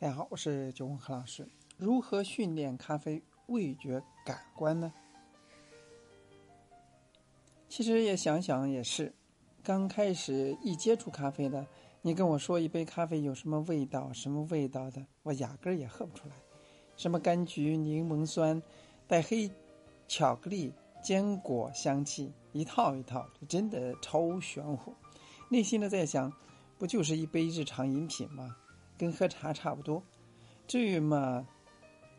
大家好，我是九问何老师。如何训练咖啡味觉感官呢？其实也想想也是，刚开始一接触咖啡的，你跟我说一杯咖啡有什么味道，什么味道的，我压根儿也喝不出来。什么柑橘、柠檬酸、带黑巧克力、坚果香气，一套一套，真的超玄乎。内心的在想，不就是一杯日常饮品吗？跟喝茶差不多，至于嘛，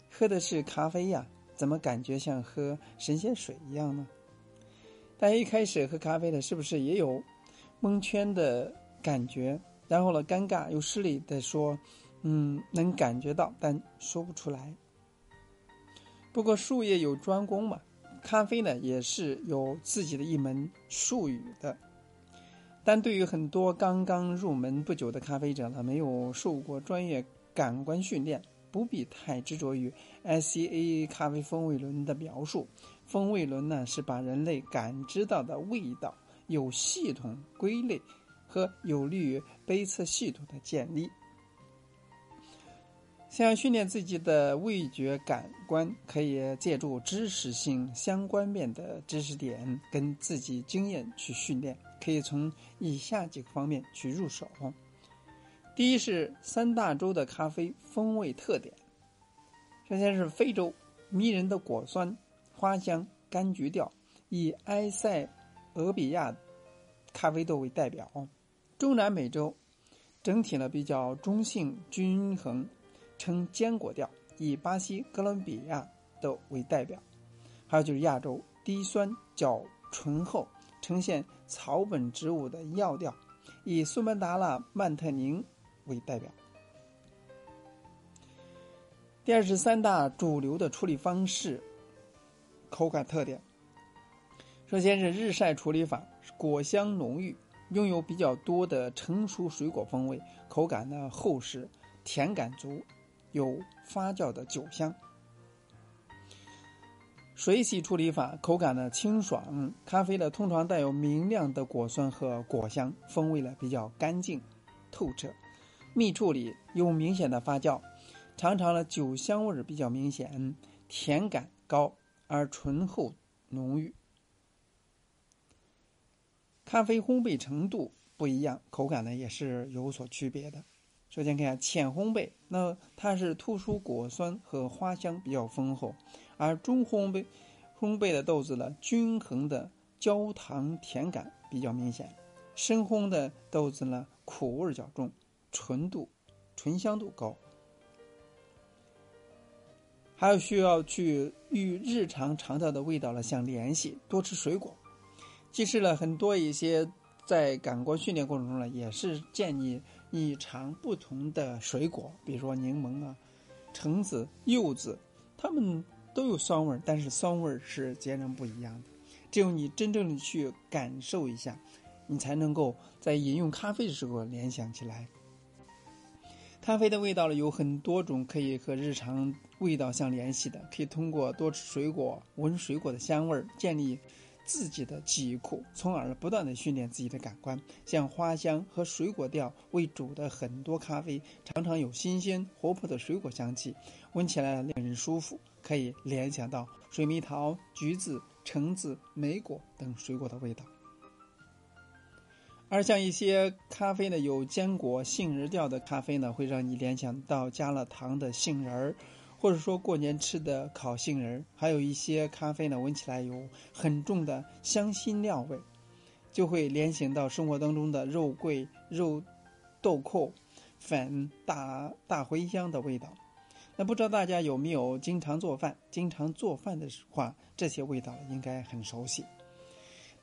喝的是咖啡呀，怎么感觉像喝神仙水一样呢？大家一开始喝咖啡的，是不是也有蒙圈的感觉？然后呢，尴尬又失礼的说：“嗯，能感觉到，但说不出来。”不过术业有专攻嘛，咖啡呢也是有自己的一门术语的。但对于很多刚刚入门不久的咖啡者呢，没有受过专业感官训练，不必太执着于 SCA 咖啡风味轮的描述。风味轮呢，是把人类感知到的味道有系统归类和有利于杯测系统的建立。想要训练自己的味觉感官，可以借助知识性相关面的知识点跟自己经验去训练。可以从以下几个方面去入手。第一是三大洲的咖啡风味特点。首先是非洲迷人的果酸、花香、柑橘调，以埃塞俄比亚咖啡豆为代表。中南美洲整体呢比较中性均衡，呈坚果调，以巴西、哥伦比亚豆为代表。还有就是亚洲低酸较醇厚。呈现草本植物的药调，以苏门答腊曼特宁为代表。第二是三大主流的处理方式，口感特点。首先是日晒处理法，果香浓郁，拥有比较多的成熟水果风味，口感呢厚实，甜感足，有发酵的酒香。水洗处理法口感呢清爽，咖啡呢通常带有明亮的果酸和果香，风味呢比较干净、透彻。蜜处理有明显的发酵，常常呢酒香味比较明显，甜感高而醇厚浓郁。咖啡烘焙程度不一样，口感呢也是有所区别的。首先看一下浅烘焙，那它是突出果酸和花香比较丰厚，而中烘焙烘焙的豆子呢，均衡的焦糖甜感比较明显，深烘的豆子呢，苦味较重，纯度、醇香度高。还有需要去与日常尝到的味道呢相联系，多吃水果。其实呢，很多一些。在感官训练过程中呢，也是建议你尝不同的水果，比如说柠檬啊、橙子、柚子，它们都有酸味儿，但是酸味儿是截然不一样的。只有你真正的去感受一下，你才能够在饮用咖啡的时候联想起来。咖啡的味道呢，有很多种可以和日常味道相联系的，可以通过多吃水果、闻水果的香味儿建立。自己的记忆库，从而不断的训练自己的感官。像花香和水果调为主的很多咖啡，常常有新鲜活泼的水果香气，闻起来令人舒服，可以联想到水蜜桃、橘子、橙子、莓果等水果的味道。而像一些咖啡呢，有坚果、杏仁调的咖啡呢，会让你联想到加了糖的杏仁儿。或者说过年吃的烤杏仁，还有一些咖啡呢，闻起来有很重的香辛料味，就会联想到生活当中的肉桂、肉豆蔻粉、大大茴香的味道。那不知道大家有没有经常做饭？经常做饭的话，这些味道应该很熟悉。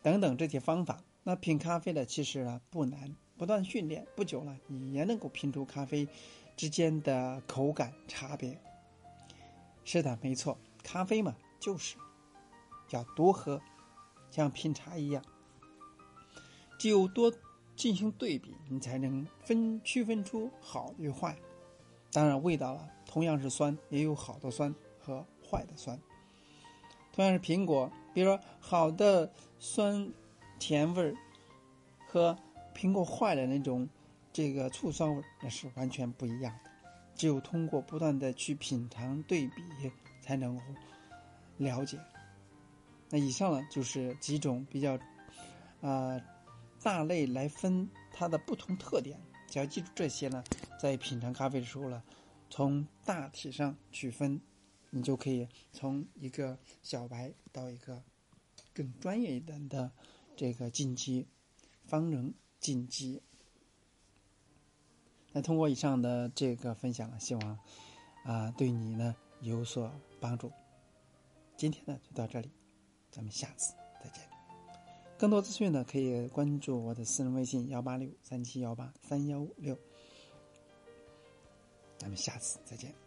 等等这些方法，那品咖啡呢，其实呢不难，不断训练，不久了，你也能够品出咖啡之间的口感差别。是的，没错，咖啡嘛，就是要多喝，像品茶一样，只有多进行对比，你才能分区分出好与坏。当然，味道了，同样是酸，也有好的酸和坏的酸。同样是苹果，比如说好的酸甜味儿和苹果坏的那种这个醋酸味儿，那是完全不一样的。只有通过不断的去品尝对比，才能了解。那以上呢，就是几种比较啊大类来分它的不同特点。只要记住这些呢，在品尝咖啡的时候呢，从大体上去分，你就可以从一个小白到一个更专业一点的这个晋级，方能晋级。那通过以上的这个分享，希望啊对你呢有所帮助。今天呢就到这里，咱们下次再见。更多资讯呢可以关注我的私人微信幺八六三七幺八三幺五六。咱们下次再见。